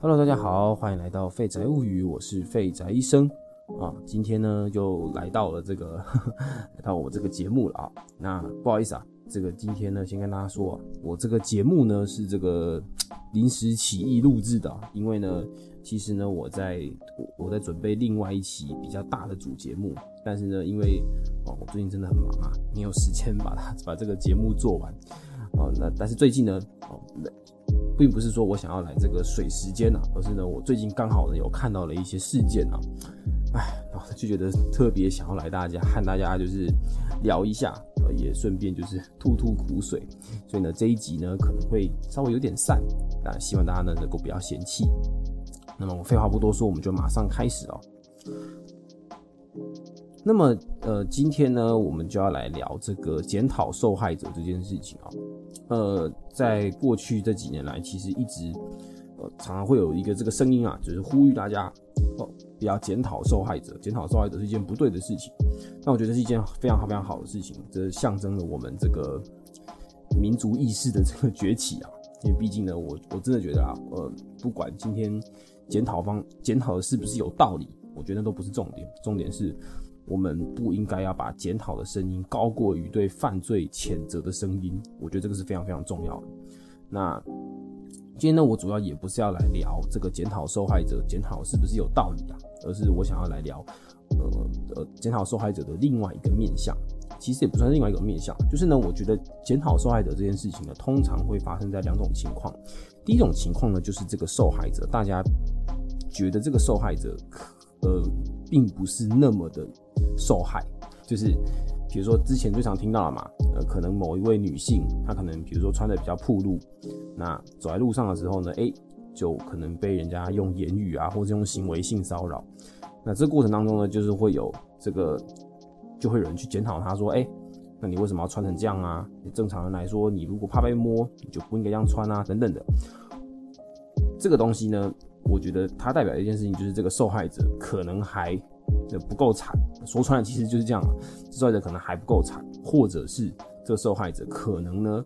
Hello，大家好，欢迎来到废宅物语，我是废宅医生啊。今天呢，又来到了这个 来到我这个节目了啊。那不好意思啊，这个今天呢，先跟大家说啊，我这个节目呢是这个 临时起意录制的，因为呢，其实呢，我在我在准备另外一期比较大的主节目，但是呢，因为哦，我最近真的很忙啊，没有时间把它 把这个节目做完哦。那但是最近呢，哦。并不是说我想要来这个水时间啊，而是呢，我最近刚好呢有看到了一些事件啊，哎，就觉得特别想要来大家和大家就是聊一下，呃，也顺便就是吐吐苦水，所以呢这一集呢可能会稍微有点散，但希望大家呢能够不要嫌弃。那么我废话不多说，我们就马上开始哦。那么呃，今天呢我们就要来聊这个检讨受害者这件事情啊。呃，在过去这几年来，其实一直呃常常会有一个这个声音啊，就是呼吁大家哦不要检讨受害者，检讨受害者是一件不对的事情。那我觉得是一件非常好非常好的事情，这象征了我们这个民族意识的这个崛起啊。因为毕竟呢，我我真的觉得啊，呃，不管今天检讨方检讨的是不是有道理，我觉得都不是重点，重点是。我们不应该要把检讨的声音高过于对犯罪谴责的声音，我觉得这个是非常非常重要的。那今天呢，我主要也不是要来聊这个检讨受害者检讨是不是有道理啊，而是我想要来聊，呃呃，检讨受害者的另外一个面向，其实也不算另外一个面向，就是呢，我觉得检讨受害者这件事情呢，通常会发生在两种情况。第一种情况呢，就是这个受害者，大家觉得这个受害者，呃，并不是那么的。受害就是，比如说之前最常听到了嘛，呃，可能某一位女性，她可能比如说穿的比较暴露，那走在路上的时候呢，哎，就可能被人家用言语啊，或者用行为性骚扰。那这过程当中呢，就是会有这个，就会有人去检讨她说，哎，那你为什么要穿成这样啊？正常人来说，你如果怕被摸，你就不应该这样穿啊，等等的。这个东西呢，我觉得它代表一件事情，就是这个受害者可能还。这不够惨，说穿了其实就是这样。受害者可能还不够惨，或者是这个受害者可能呢，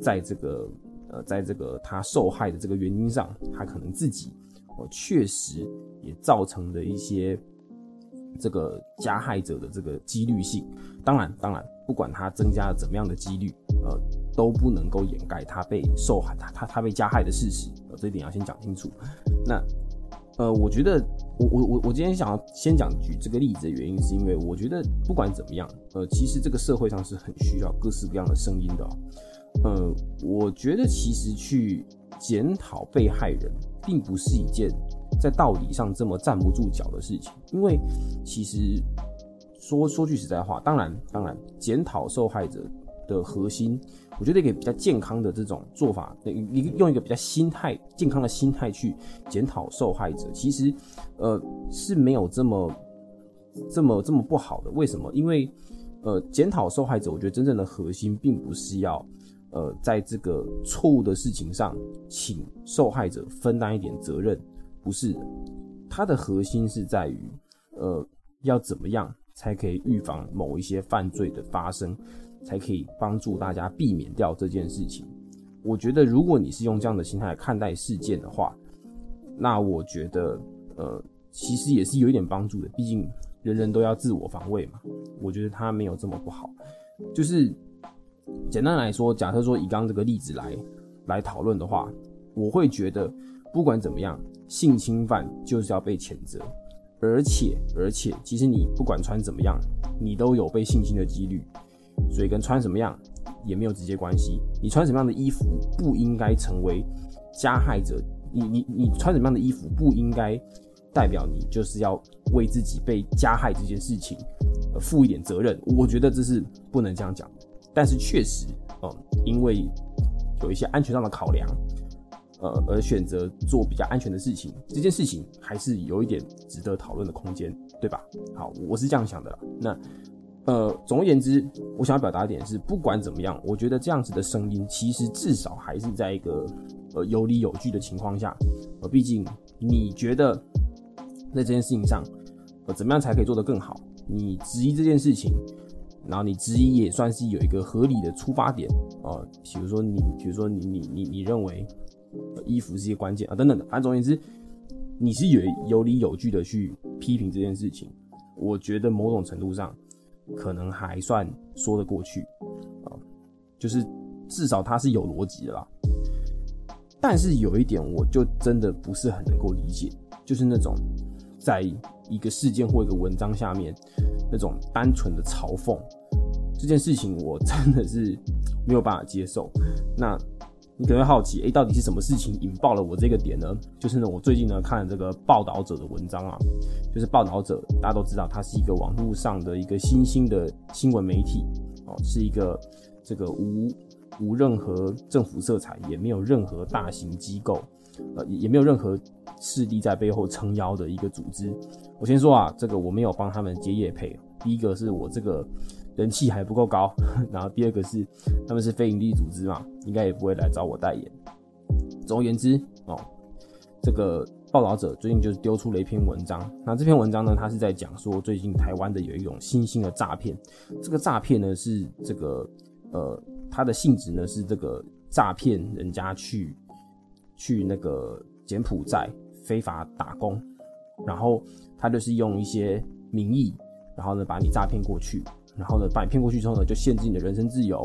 在这个呃，在这个他受害的这个原因上，他可能自己哦确实也造成的一些这个加害者的这个几率性。当然，当然，不管他增加了怎么样的几率，呃，都不能够掩盖他被受害、他他他被加害的事实。呃，这一点要先讲清楚。那。呃，我觉得我我我我今天想要先讲举这个例子的原因，是因为我觉得不管怎么样，呃，其实这个社会上是很需要各式各样的声音的。呃，我觉得其实去检讨被害人，并不是一件在道理上这么站不住脚的事情，因为其实说说句实在话，当然当然，检讨受害者的核心。我觉得一个比较健康的这种做法，你用一个比较心态健康的心态去检讨受害者，其实，呃，是没有这么这么这么不好的。为什么？因为，呃，检讨受害者，我觉得真正的核心并不是要，呃，在这个错误的事情上，请受害者分担一点责任，不是的。它的核心是在于，呃，要怎么样才可以预防某一些犯罪的发生。才可以帮助大家避免掉这件事情。我觉得，如果你是用这样的心态看待事件的话，那我觉得，呃，其实也是有一点帮助的。毕竟人人都要自我防卫嘛。我觉得他没有这么不好。就是简单来说，假设说以刚这个例子来来讨论的话，我会觉得不管怎么样，性侵犯就是要被谴责。而且而且，其实你不管穿怎么样，你都有被性侵的几率。所以跟穿什么样也没有直接关系。你穿什么样的衣服不应该成为加害者。你你你穿什么样的衣服不应该代表你就是要为自己被加害这件事情负一点责任。我觉得这是不能这样讲。但是确实，嗯，因为有一些安全上的考量，呃，而选择做比较安全的事情，这件事情还是有一点值得讨论的空间，对吧？好，我是这样想的。那。呃，总而言之，我想要表达一点是，不管怎么样，我觉得这样子的声音，其实至少还是在一个呃有理有据的情况下。呃，毕竟你觉得在这件事情上，呃，怎么样才可以做得更好？你质疑这件事情，然后你质疑也算是有一个合理的出发点啊。比如说你，比如说你，你，你，你认为衣服是一个关键啊等等的。反正总而言之，你是有有理有据的去批评这件事情，我觉得某种程度上可能还算说得过去啊，就是至少它是有逻辑的啦。但是有一点，我就真的不是很能够理解，就是那种在一个事件或一个文章下面那种单纯的嘲讽这件事情，我真的是没有办法接受。那你可能会好奇，哎，到底是什么事情引爆了我这个点呢？就是呢，我最近呢看了这个报道者的文章啊，就是报道者，大家都知道，它是一个网络上的一个新兴的新闻媒体哦，是一个这个无。无任何政府色彩，也没有任何大型机构，呃，也没有任何势力在背后撑腰的一个组织。我先说啊，这个我没有帮他们接业配。第一个是我这个人气还不够高，然后第二个是他们是非营利组织嘛，应该也不会来找我代言。总而言之哦，这个报道者最近就是丢出了一篇文章。那这篇文章呢，他是在讲说最近台湾的有一种新兴的诈骗。这个诈骗呢是这个呃。它的性质呢是这个诈骗人家去去那个柬埔寨非法打工，然后他就是用一些名义，然后呢把你诈骗过去，然后呢把你骗过去之后呢就限制你的人身自由，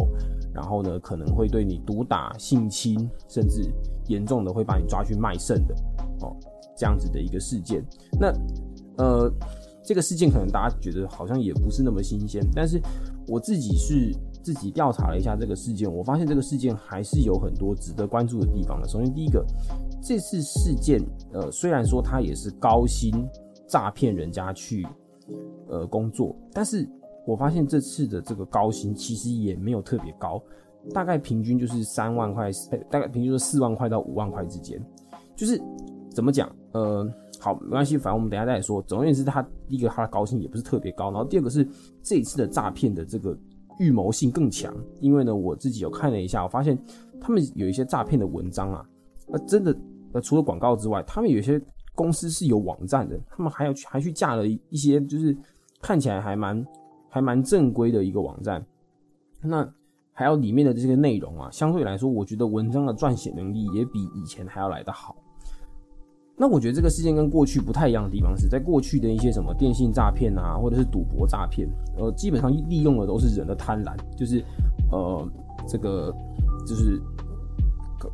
然后呢可能会对你毒打、性侵，甚至严重的会把你抓去卖肾的哦，这样子的一个事件。那呃这个事件可能大家觉得好像也不是那么新鲜，但是我自己是。自己调查了一下这个事件，我发现这个事件还是有很多值得关注的地方的。首先，第一个，这次事件，呃，虽然说它也是高薪诈骗人家去，呃，工作，但是我发现这次的这个高薪其实也没有特别高，大概平均就是三万块，大概平均是四万块到五万块之间。就是怎么讲？呃，好，没关系，反正我们等下再说。总而言之，他第一个他的高薪也不是特别高，然后第二个是这一次的诈骗的这个。预谋性更强，因为呢，我自己有看了一下，我发现他们有一些诈骗的文章啊，呃，真的，呃，除了广告之外，他们有些公司是有网站的，他们还要去还去架了一些，就是看起来还蛮还蛮正规的一个网站，那还有里面的这些内容啊，相对来说，我觉得文章的撰写能力也比以前还要来得好。那我觉得这个事件跟过去不太一样的地方是在过去的一些什么电信诈骗啊，或者是赌博诈骗，呃，基本上利用的都是人的贪婪，就是呃，这个就是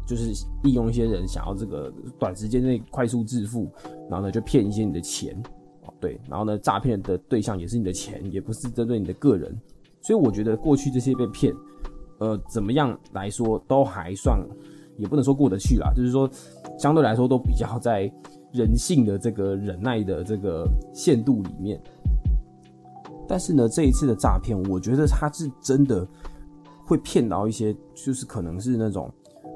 就是利用一些人想要这个短时间内快速致富，然后呢就骗一些你的钱，对，然后呢诈骗的对象也是你的钱，也不是针对你的个人，所以我觉得过去这些被骗，呃，怎么样来说都还算。也不能说过得去啦，就是说相对来说都比较在人性的这个忍耐的这个限度里面。但是呢，这一次的诈骗，我觉得他是真的会骗到一些，就是可能是那种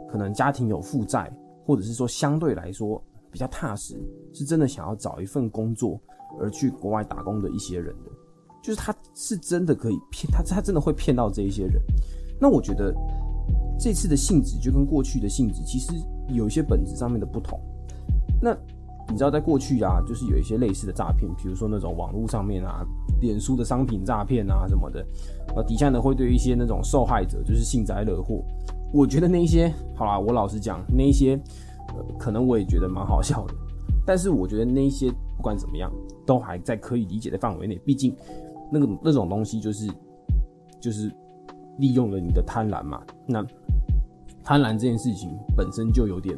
可能家庭有负债，或者是说相对来说比较踏实，是真的想要找一份工作而去国外打工的一些人的，就是他是真的可以骗他，他真的会骗到这一些人。那我觉得。这次的性质就跟过去的性质其实有一些本质上面的不同。那你知道，在过去啊，就是有一些类似的诈骗，比如说那种网络上面啊，脸书的商品诈骗啊什么的，呃，底下呢会对一些那种受害者就是幸灾乐祸。我觉得那一些，好啦，我老实讲，那一些，呃，可能我也觉得蛮好笑的。但是我觉得那一些不管怎么样，都还在可以理解的范围内。毕竟那个那种东西就是就是利用了你的贪婪嘛。那贪婪这件事情本身就有点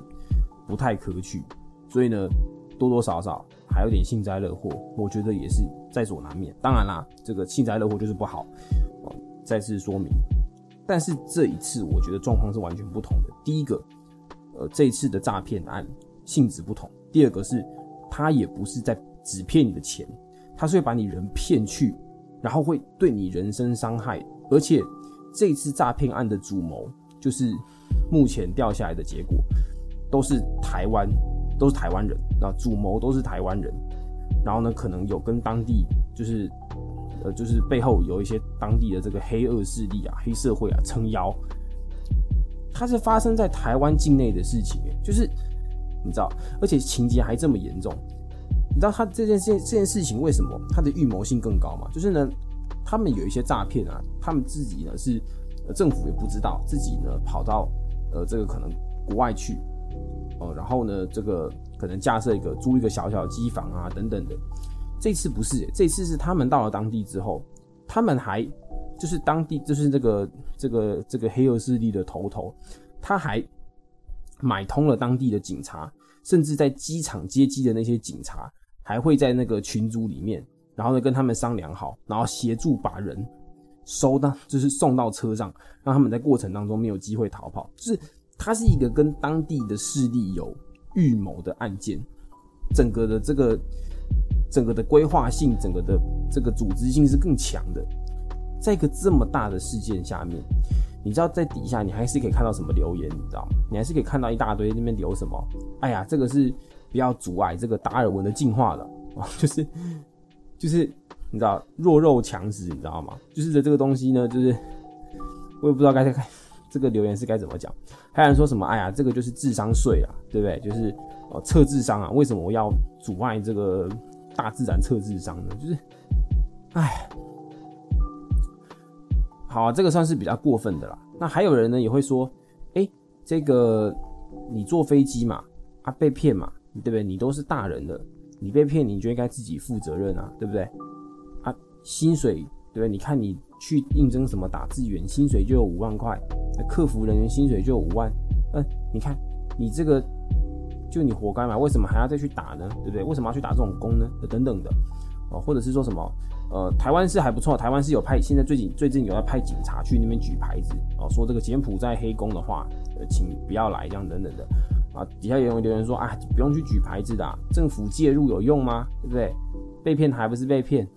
不太可取，所以呢，多多少少还有点幸灾乐祸，我觉得也是在所难免。当然啦，这个幸灾乐祸就是不好，再次说明。但是这一次我觉得状况是完全不同的。第一个，呃，这一次的诈骗案性质不同；第二个是，他也不是在只骗你的钱，他是会把你人骗去，然后会对你人身伤害，而且这次诈骗案的主谋就是。目前掉下来的结果都是台湾，都是台湾人，那主谋都是台湾人，然后呢，可能有跟当地就是，呃，就是背后有一些当地的这个黑恶势力啊、黑社会啊撑腰。它是发生在台湾境内的事情，就是你知道，而且情节还这么严重。你知道他这件事这件事情为什么他的预谋性更高吗？就是呢，他们有一些诈骗啊，他们自己呢是政府也不知道，自己呢跑到。呃，这个可能国外去，哦，然后呢，这个可能架设一个租一个小小机房啊等等的。这次不是，这次是他们到了当地之后，他们还就是当地就是这个这个这个黑恶势力的头头，他还买通了当地的警察，甚至在机场接机的那些警察，还会在那个群组里面，然后呢跟他们商量好，然后协助把人收到，就是送到车上，让他们在过程当中没有机会逃跑。就是它是一个跟当地的势力有预谋的案件，整个的这个。整个的规划性，整个的这个组织性是更强的。在一个这么大的事件下面，你知道在底下你还是可以看到什么留言，你知道吗？你还是可以看到一大堆那边留什么？哎呀，这个是不要阻碍这个达尔文的进化了啊！就是就是你知道弱肉强食，你知道吗？就是的这个东西呢，就是我也不知道该该 这个留言是该怎么讲。还有人说什么？哎呀，这个就是智商税啊，对不对？就是哦测智商啊，为什么我要阻碍这个？大自然测智商呢，就是，哎，好啊，这个算是比较过分的啦。那还有人呢，也会说，哎，这个你坐飞机嘛，啊被骗嘛，对不对？你都是大人了，你被骗，你就应该自己负责任啊，对不对？啊，薪水，对不对？你看你去应征什么打字员，薪水就有五万块，客服人员薪水就有五万，嗯，你看你这个。就你活该嘛？为什么还要再去打呢？对不对？为什么要去打这种工呢？等等的，哦，或者是说什么？呃，台湾是还不错，台湾是有派，现在最近最近有要派警察去那边举牌子，哦，说这个柬埔寨黑工的话，呃，请不要来，这样等等的，啊，底下有人留言说啊，不用去举牌子的，政府介入有用吗？对不对？被骗还不是被骗？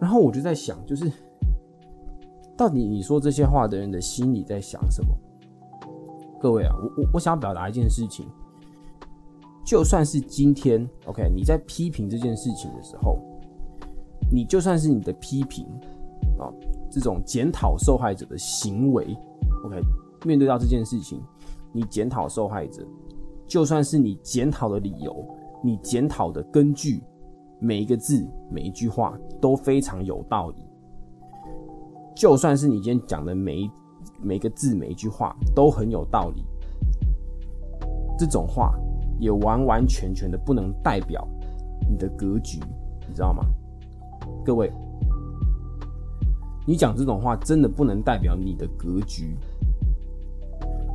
然后我就在想，就是到底你说这些话的人的心里在想什么？各位啊，我我我想要表达一件事情，就算是今天，OK，你在批评这件事情的时候，你就算是你的批评啊，这种检讨受害者的行为，OK，面对到这件事情，你检讨受害者，就算是你检讨的理由，你检讨的根据，每一个字每一句话都非常有道理，就算是你今天讲的每一。每个字每一句话都很有道理，这种话也完完全全的不能代表你的格局，你知道吗？各位，你讲这种话真的不能代表你的格局。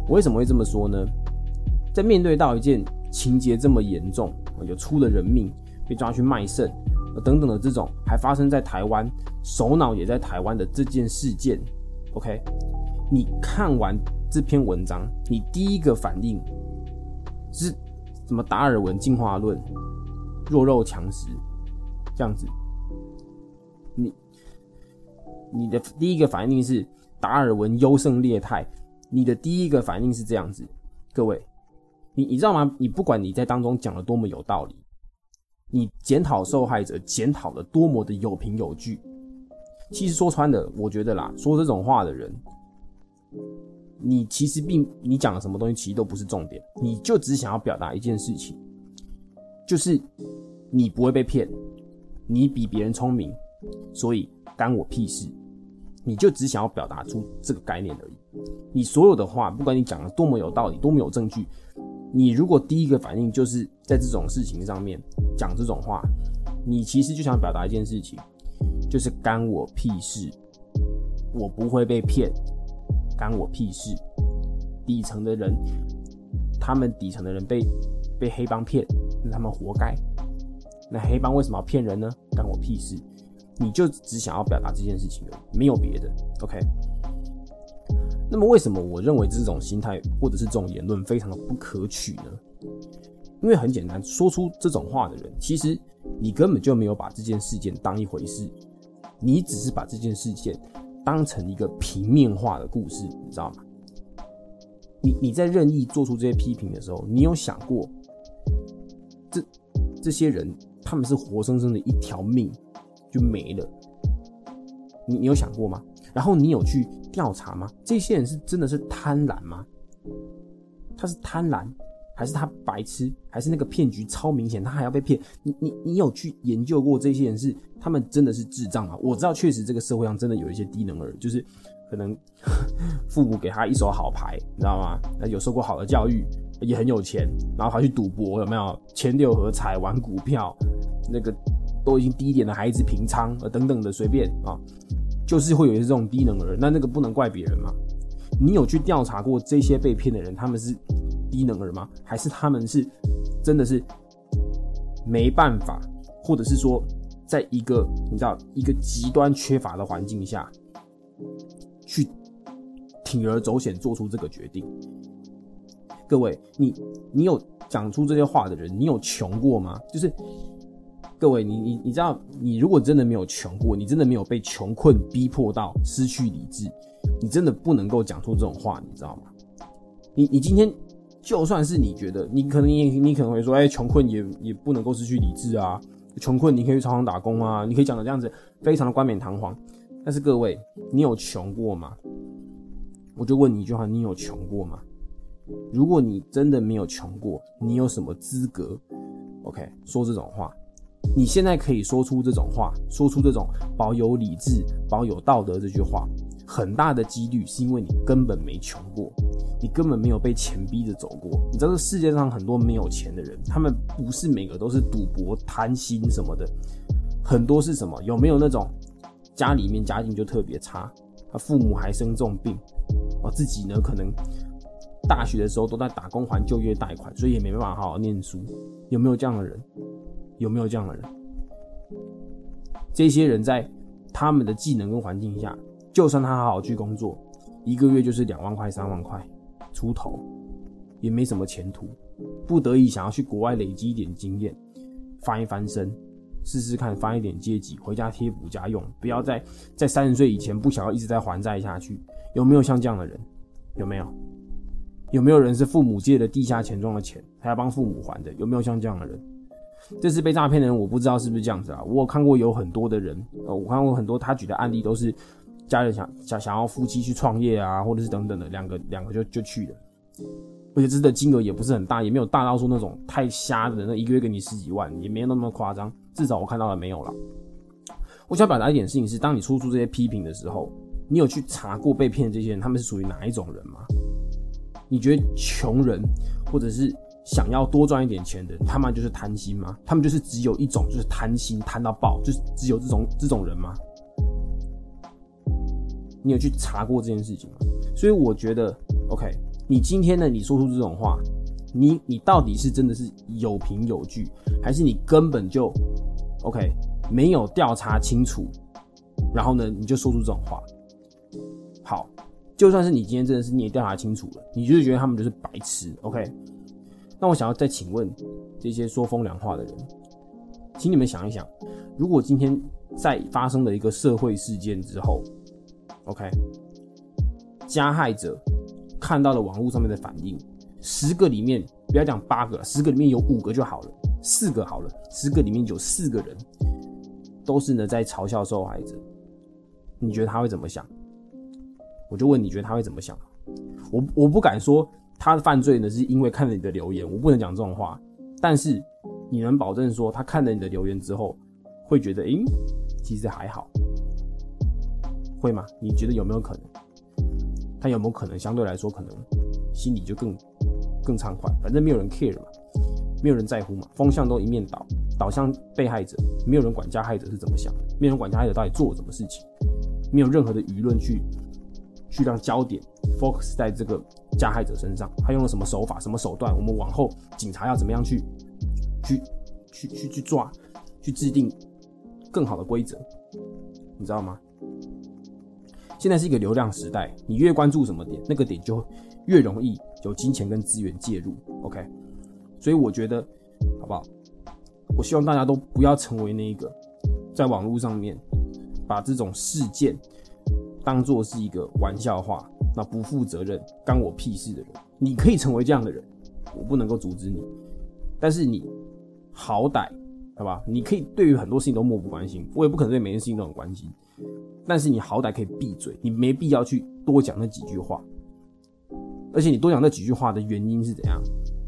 我为什么会这么说呢？在面对到一件情节这么严重，有出了人命，被抓去卖肾，等等的这种，还发生在台湾，首脑也在台湾的这件事件，OK。你看完这篇文章，你第一个反应是什么？达尔文进化论，弱肉强食，这样子。你你的第一个反应是达尔文优胜劣汰，你的第一个反应是这样子。各位，你你知道吗？你不管你在当中讲的多么有道理，你检讨受害者检讨的多么的有凭有据，其实说穿了，我觉得啦，说这种话的人。你其实并你讲的什么东西其实都不是重点，你就只想要表达一件事情，就是你不会被骗，你比别人聪明，所以干我屁事。你就只想要表达出这个概念而已。你所有的话，不管你讲的多么有道理，多么有证据，你如果第一个反应就是在这种事情上面讲这种话，你其实就想表达一件事情，就是干我屁事，我不会被骗。干我屁事！底层的人，他们底层的人被被黑帮骗，那他们活该。那黑帮为什么要骗人呢？干我屁事！你就只想要表达这件事情而已，没有别的。OK。那么为什么我认为这种心态或者是这种言论非常的不可取呢？因为很简单，说出这种话的人，其实你根本就没有把这件事件当一回事，你只是把这件事件。当成一个平面化的故事，你知道吗？你你在任意做出这些批评的时候，你有想过，这这些人他们是活生生的一条命就没了？你你有想过吗？然后你有去调查吗？这些人是真的是贪婪吗？他是贪婪，还是他白痴，还是那个骗局超明显，他还要被骗？你你你有去研究过这些人是？他们真的是智障吗？我知道，确实这个社会上真的有一些低能儿，就是可能 父母给他一手好牌，你知道吗？那有受过好的教育，也很有钱，然后他去赌博，有没有？签六合彩、玩股票，那个都已经低点的孩子平仓呃等等的随便啊，就是会有一些这种低能儿。那那个不能怪别人嘛？你有去调查过这些被骗的人，他们是低能儿吗？还是他们是真的是没办法，或者是说，在一个你知道一个极端缺乏的环境下，去铤而走险做出这个决定？各位，你你有讲出这些话的人，你有穷过吗？就是各位，你你你知道，你如果真的没有穷过，你真的没有被穷困逼迫到失去理智，你真的不能够讲出这种话，你知道吗？你你今天就算是你觉得，你可能你你可能会说，哎，穷困也也不能够失去理智啊，穷困你可以去超商打工啊，你可以讲的这样子，非常的冠冕堂皇。但是各位，你有穷过吗？我就问你一句话，你有穷过吗？如果你真的没有穷过，你有什么资格？OK，说这种话？你现在可以说出这种话，说出这种保有理智、保有道德这句话，很大的几率是因为你根本没穷过，你根本没有被钱逼着走过。你知道这世界上很多没有钱的人，他们不是每个都是赌博、贪心什么的，很多是什么？有没有那种家里面家境就特别差，他父母还生重病，啊，自己呢可能。大学的时候都在打工还就业贷款，所以也没办法好好念书。有没有这样的人？有没有这样的人？这些人在他们的技能跟环境下，就算他好好去工作，一个月就是两万块、三万块出头，也没什么前途。不得已想要去国外累积一点经验，翻一翻身，试试看翻一点阶级，回家贴补家用。不要在在三十岁以前不想要一直在还债下去。有没有像这样的人？有没有？有没有人是父母借的地下钱庄的钱，还要帮父母还的？有没有像这样的人？这次被诈骗的人，我不知道是不是这样子啊。我有看过有很多的人，呃，我看过很多他举的案例，都是家人想想想要夫妻去创业啊，或者是等等的，两个两个就就去了，而且这次的金额也不是很大，也没有大到说那种太瞎的，那一个月给你十几万，也没有那么夸张。至少我看到了没有了。我想表达一点事情是，当你说出这些批评的时候，你有去查过被骗的这些人，他们是属于哪一种人吗？你觉得穷人，或者是想要多赚一点钱的，他们就是贪心吗？他们就是只有一种，就是贪心贪到爆，就是只有这种这种人吗？你有去查过这件事情吗？所以我觉得，OK，你今天呢，你说出这种话，你你到底是真的是有凭有据，还是你根本就 OK 没有调查清楚，然后呢，你就说出这种话？好。就算是你今天真的是你也调查清楚了，你就是觉得他们就是白痴，OK？那我想要再请问这些说风凉话的人，请你们想一想，如果今天在发生了一个社会事件之后，OK？加害者看到了网络上面的反应，十个里面不要讲八个，十个里面有五个就好了，四个好了，十个里面有四个人都是呢在嘲笑受害者，你觉得他会怎么想？我就问你觉得他会怎么想？我我不敢说他的犯罪呢，是因为看了你的留言，我不能讲这种话。但是你能保证说他看了你的留言之后，会觉得，诶，其实还好，会吗？你觉得有没有可能？他有没有可能相对来说，可能心里就更更畅快？反正没有人 care 嘛，没有人在乎嘛，风向都一面倒，倒向被害者，没有人管加害者是怎么想的，没有人管加害者到底做了什么事情，没有任何的舆论去。去让焦点 focus 在这个加害者身上，他用了什么手法、什么手段？我们往后警察要怎么样去、去、去、去、去抓、去制定更好的规则？你知道吗？现在是一个流量时代，你越关注什么点，那个点就越容易有金钱跟资源介入。OK，所以我觉得，好不好？我希望大家都不要成为那一个在网络上面把这种事件。当做是一个玩笑话，那不负责任、干我屁事的人，你可以成为这样的人，我不能够阻止你。但是你好歹，好吧？你可以对于很多事情都漠不关心，我也不可能对每件事情都很关心。但是你好歹可以闭嘴，你没必要去多讲那几句话。而且你多讲那几句话的原因是怎样？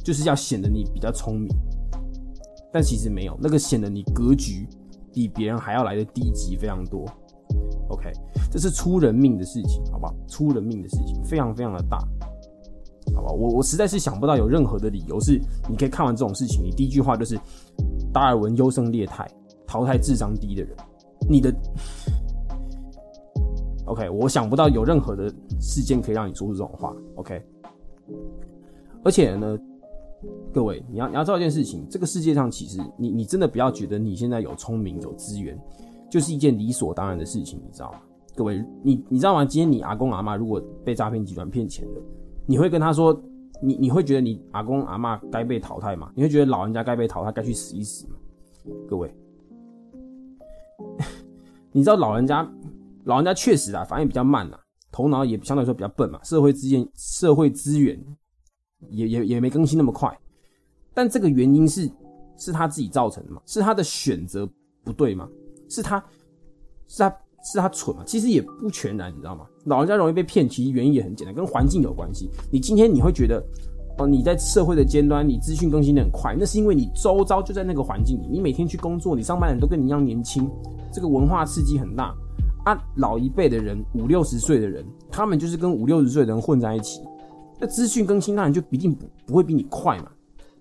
就是要显得你比较聪明，但其实没有，那个显得你格局比别人还要来的低级非常多。OK，这是出人命的事情，好不好？出人命的事情，非常非常的大，好吧？我我实在是想不到有任何的理由是你可以看完这种事情，你第一句话就是达尔文优胜劣汰，淘汰智商低的人。你的 OK，我想不到有任何的事件可以让你说出这种话。OK，而且呢，各位你要你要知道一件事情，这个世界上其实你你真的不要觉得你现在有聪明有资源。就是一件理所当然的事情，你知道吗？各位，你你知道吗？今天你阿公阿妈如果被诈骗集团骗钱的，你会跟他说，你你会觉得你阿公阿妈该被淘汰吗？你会觉得老人家该被淘汰，该去死一死吗？各位，你知道老人家老人家确实啊，反应比较慢啊，头脑也相对来说比较笨嘛，社会资源社会资源也也也没更新那么快，但这个原因是是他自己造成的嘛？是他的选择不对吗？是他，是他是他蠢嘛？其实也不全然，你知道吗？老人家容易被骗，其实原因也很简单，跟环境有关系。你今天你会觉得，哦，你在社会的尖端，你资讯更新的很快，那是因为你周遭就在那个环境里，你每天去工作，你上班人都跟你一样年轻，这个文化刺激很大啊。老一辈的人，五六十岁的人，他们就是跟五六十岁的人混在一起，那资讯更新当然就一定不不会比你快嘛。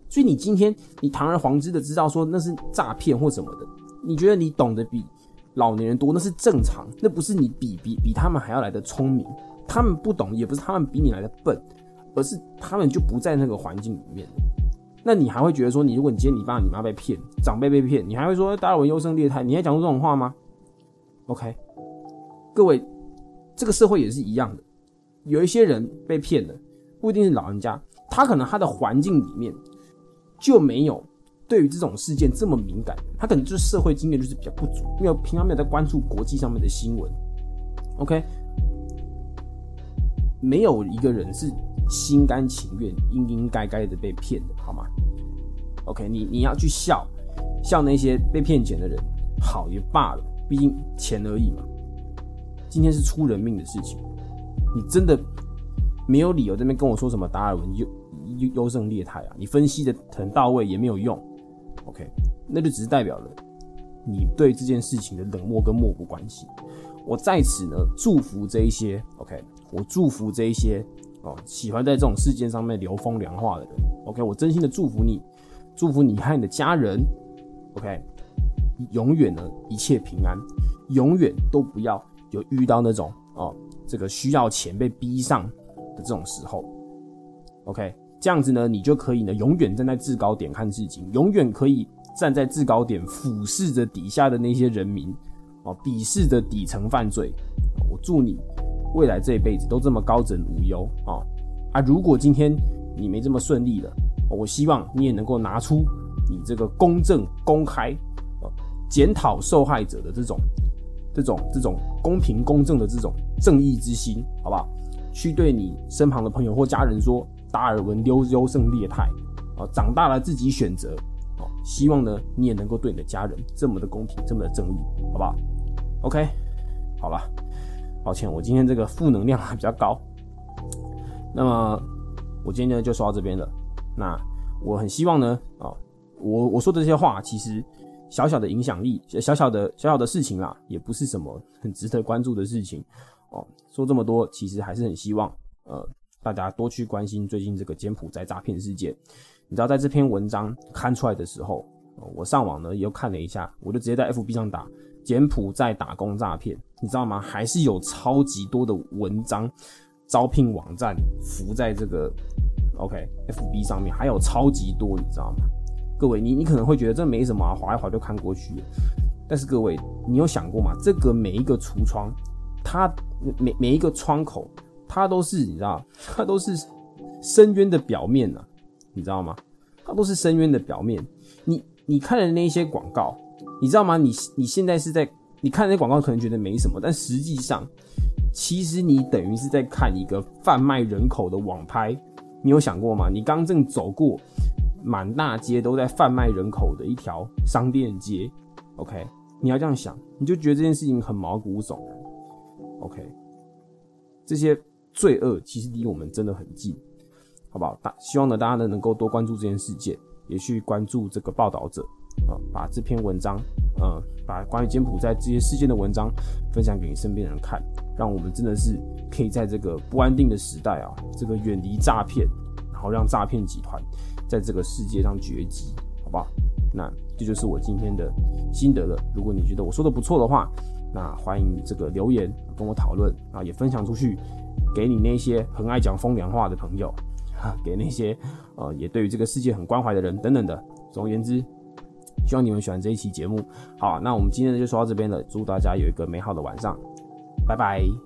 所以你今天你堂而皇之的知道说那是诈骗或什么的。你觉得你懂得比老年人多，那是正常，那不是你比比比他们还要来的聪明，他们不懂，也不是他们比你来的笨，而是他们就不在那个环境里面。那你还会觉得说，你如果你今天你爸你妈被骗，长辈被骗，你还会说达尔文优胜劣汰？你还讲出这种话吗？OK，各位，这个社会也是一样的，有一些人被骗了，不一定是老人家，他可能他的环境里面就没有。对于这种事件这么敏感，他可能就是社会经验就是比较不足，因为平常没有在关注国际上面的新闻。OK，没有一个人是心甘情愿、应应该该的被骗的，好吗？OK，你你要去笑笑那些被骗钱的人，好也罢了，毕竟钱而已嘛。今天是出人命的事情，你真的没有理由这边跟我说什么达尔文优优胜劣汰啊？你分析的很到位也没有用。OK，那就只是代表了你对这件事情的冷漠跟漠不关心。我在此呢祝福这一些 OK，我祝福这一些哦喜欢在这种事件上面流风凉话的人。OK，我真心的祝福你，祝福你和你的家人。OK，永远呢一切平安，永远都不要有遇到那种哦这个需要钱被逼上的这种时候。OK。这样子呢，你就可以呢，永远站在制高点看事情，永远可以站在制高点俯视着底下的那些人民，哦，鄙视着底层犯罪。我祝你未来这一辈子都这么高枕无忧啊！啊，如果今天你没这么顺利了，我希望你也能够拿出你这个公正、公开、检讨受害者的这种、这种、这种公平公正的这种正义之心，好不好？去对你身旁的朋友或家人说。达尔文优优胜劣汰，哦，长大了自己选择，哦，希望呢你也能够对你的家人这么的公平，这么的正义，好不好？OK，好了，抱歉，我今天这个负能量还比较高，那么我今天呢就说到这边了。那我很希望呢，啊，我我说的这些话，其实小小的影响力，小小的小小的事情啦，也不是什么很值得关注的事情，哦，说这么多，其实还是很希望，呃。大家多去关心最近这个柬埔寨诈骗事件。你知道，在这篇文章刊出来的时候，我上网呢又看了一下，我就直接在 FB 上打柬埔寨打工诈骗，你知道吗？还是有超级多的文章、招聘网站浮在这个 OK FB 上面，还有超级多，你知道吗？各位，你你可能会觉得这没什么啊，划一划就看过去了。但是各位，你有想过吗？这个每一个橱窗，它每每一个窗口。它都是你知道，它都是深渊的表面呐，你知道吗？它都是深渊的表面。你你看的那些广告，你知道吗？你你现在是在你看那些广告，可能觉得没什么，但实际上，其实你等于是在看一个贩卖人口的网拍。你有想过吗？你刚正走过满大街都在贩卖人口的一条商店街，OK？你要这样想，你就觉得这件事情很毛骨悚然，OK？这些。罪恶其实离我们真的很近，好不好？大希望呢，大家呢能够多关注这件事件，也去关注这个报道者，呃，把这篇文章，呃，把关于柬埔寨这些事件的文章分享给你身边人看，让我们真的是可以在这个不安定的时代啊，这个远离诈骗，然后让诈骗集团在这个世界上绝迹，好不好？那这就是我今天的心得了。如果你觉得我说的不错的话，那欢迎这个留言跟我讨论啊，也分享出去，给你那些很爱讲风凉话的朋友，哈 给那些呃也对于这个世界很关怀的人等等的。总而言之，希望你们喜欢这一期节目。好，那我们今天就说到这边了，祝大家有一个美好的晚上，拜拜。